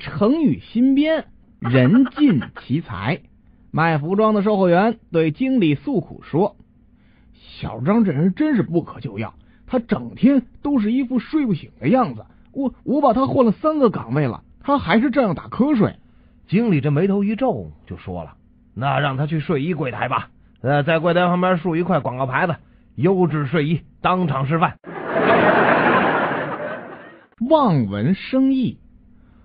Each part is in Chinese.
成语新编，人尽其才。卖服装的售货员对经理诉苦说：“小张这人真是不可救药，他整天都是一副睡不醒的样子。我我把他换了三个岗位了，他还是这样打瞌睡。”经理这眉头一皱，就说了：“那让他去睡衣柜台吧，呃，在柜台旁边竖一块广告牌子，优质睡衣，当场示范。”望文生义，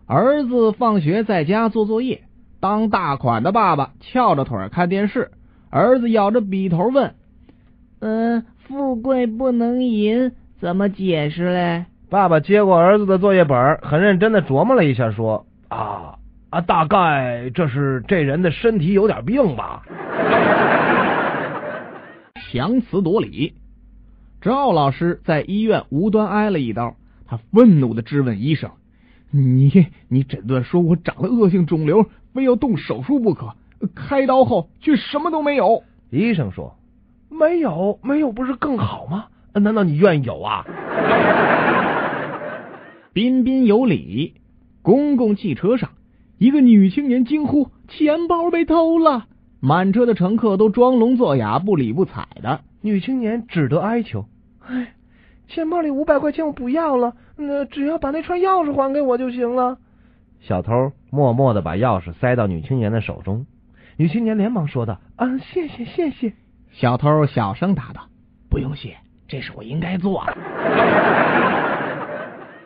儿子放学在家做作业，当大款的爸爸翘着腿看电视，儿子咬着笔头问：“嗯，富贵不能淫，怎么解释嘞？”爸爸接过儿子的作业本，很认真的琢磨了一下，说：“啊啊，大概这是这人的身体有点病吧。”强词夺理，赵老师在医院无端挨了一刀。他愤怒的质问医生：“你你诊断说我长了恶性肿瘤，非要动手术不可，开刀后却什么都没有。”医生说：“没有，没有不是更好吗？难道你愿意有啊？” 彬彬有礼。公共汽车上，一个女青年惊呼：“钱包被偷了！”满车的乘客都装聋作哑，不理不睬的。女青年只得哀求：“哎。”钱包里五百块钱我不要了，那只要把那串钥匙还给我就行了。小偷默默的把钥匙塞到女青年的手中，女青年连忙说道：“啊，谢谢谢谢。”小偷小声答道：“不用谢，这是我应该做的。”